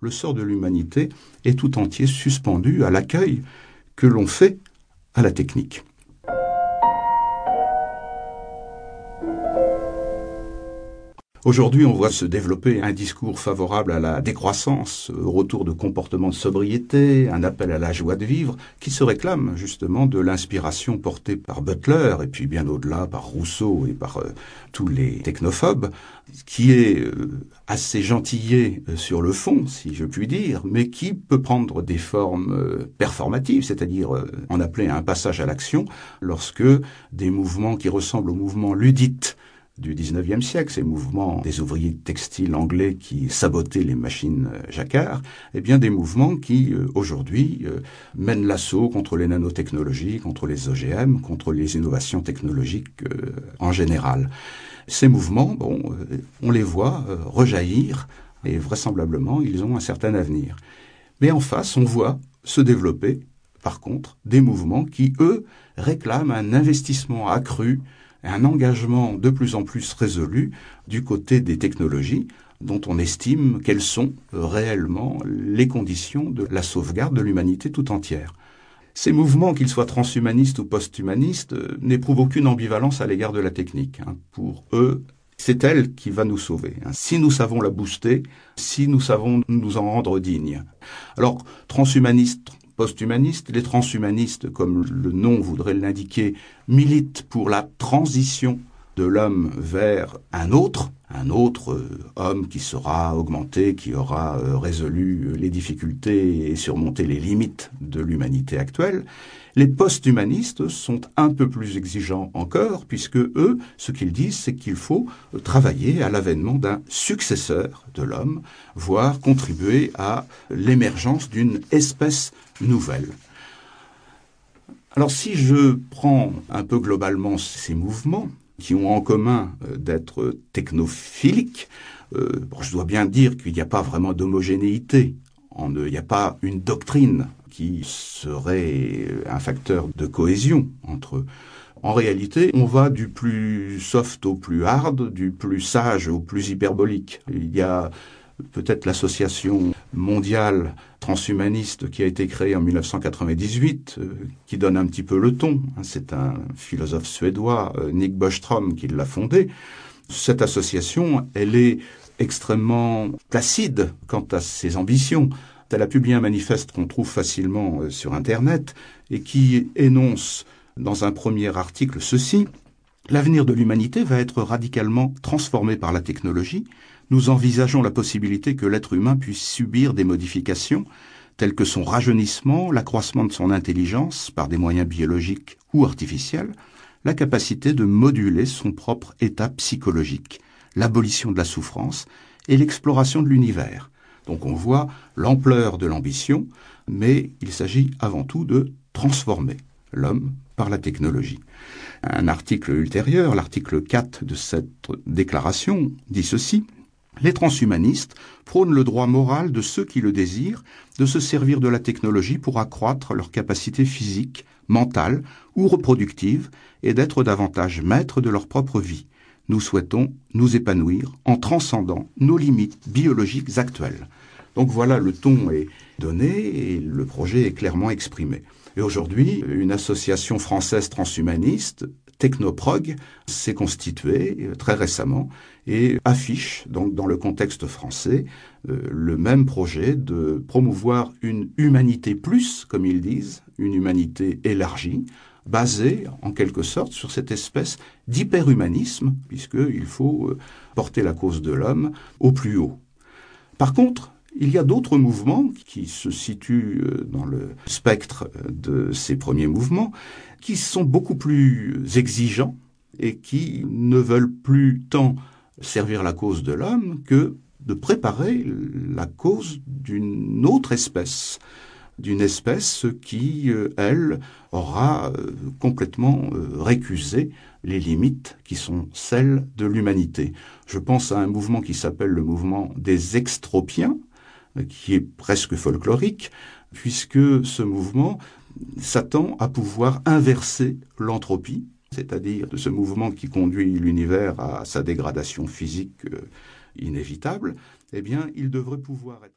le sort de l'humanité est tout entier suspendu à l'accueil que l'on fait à la technique. Aujourd'hui, on voit se développer un discours favorable à la décroissance, au retour de comportements de sobriété, un appel à la joie de vivre, qui se réclame justement de l'inspiration portée par Butler, et puis bien au-delà par Rousseau et par euh, tous les technophobes, qui est euh, assez gentillé euh, sur le fond, si je puis dire, mais qui peut prendre des formes performatives, c'est-à-dire en appeler un passage à l'action, lorsque des mouvements qui ressemblent aux mouvements ludites du 19e siècle, ces mouvements des ouvriers textiles anglais qui sabotaient les machines euh, jacquard, eh bien des mouvements qui euh, aujourd'hui euh, mènent l'assaut contre les nanotechnologies, contre les OGM, contre les innovations technologiques en général. Ces mouvements, bon, on les voit rejaillir et vraisemblablement ils ont un certain avenir. Mais en face, on voit se développer, par contre, des mouvements qui, eux, réclament un investissement accru un engagement de plus en plus résolu du côté des technologies dont on estime quelles sont réellement les conditions de la sauvegarde de l'humanité tout entière. Ces mouvements, qu'ils soient transhumanistes ou posthumanistes, n'éprouvent aucune ambivalence à l'égard de la technique. Hein. Pour eux, c'est elle qui va nous sauver. Hein. Si nous savons la booster, si nous savons nous en rendre dignes. Alors, transhumanistes, posthumanistes, les transhumanistes, comme le nom voudrait l'indiquer, militent pour la transition de l'homme vers un autre, un autre euh, homme qui sera augmenté, qui aura euh, résolu les difficultés et surmonté les limites de l'humanité actuelle. Les post-humanistes sont un peu plus exigeants encore, puisque eux, ce qu'ils disent, c'est qu'il faut travailler à l'avènement d'un successeur de l'homme, voire contribuer à l'émergence d'une espèce nouvelle. Alors si je prends un peu globalement ces mouvements, qui ont en commun euh, d'être technophiliques, euh, je dois bien dire qu'il n'y a pas vraiment d'homogénéité. Il n'y a pas une doctrine qui serait un facteur de cohésion entre eux. En réalité, on va du plus soft au plus hard, du plus sage au plus hyperbolique. Il y a peut-être l'association mondiale transhumaniste qui a été créée en 1998, euh, qui donne un petit peu le ton. C'est un philosophe suédois, euh, Nick Bostrom, qui l'a fondée. Cette association, elle est extrêmement placide quant à ses ambitions. Elle a publié un manifeste qu'on trouve facilement euh, sur Internet et qui énonce dans un premier article ceci. L'avenir de l'humanité va être radicalement transformé par la technologie. Nous envisageons la possibilité que l'être humain puisse subir des modifications telles que son rajeunissement, l'accroissement de son intelligence par des moyens biologiques ou artificiels, la capacité de moduler son propre état psychologique, l'abolition de la souffrance et l'exploration de l'univers. Donc on voit l'ampleur de l'ambition, mais il s'agit avant tout de transformer l'homme par la technologie. Un article ultérieur, l'article 4 de cette déclaration, dit ceci. Les transhumanistes prônent le droit moral de ceux qui le désirent de se servir de la technologie pour accroître leur capacité physique, mentale ou reproductive et d'être davantage maîtres de leur propre vie. Nous souhaitons nous épanouir en transcendant nos limites biologiques actuelles. Donc voilà, le ton est donné et le projet est clairement exprimé. Et aujourd'hui, une association française transhumaniste, Technoprog, s'est constituée euh, très récemment et affiche, donc dans le contexte français, euh, le même projet de promouvoir une humanité plus, comme ils disent, une humanité élargie, basée en quelque sorte sur cette espèce d'hyperhumanisme, puisqu'il faut euh, porter la cause de l'homme au plus haut. Par contre, il y a d'autres mouvements qui se situent euh, dans le spectre euh, de ces premiers mouvements, qui sont beaucoup plus exigeants et qui ne veulent plus tant servir la cause de l'homme que de préparer la cause d'une autre espèce, d'une espèce qui, euh, elle, aura complètement récusé les limites qui sont celles de l'humanité. Je pense à un mouvement qui s'appelle le mouvement des extropiens, qui est presque folklorique, puisque ce mouvement s'attend à pouvoir inverser l'entropie, c'est-à-dire de ce mouvement qui conduit l'univers à sa dégradation physique euh, inévitable, eh bien, il devrait pouvoir être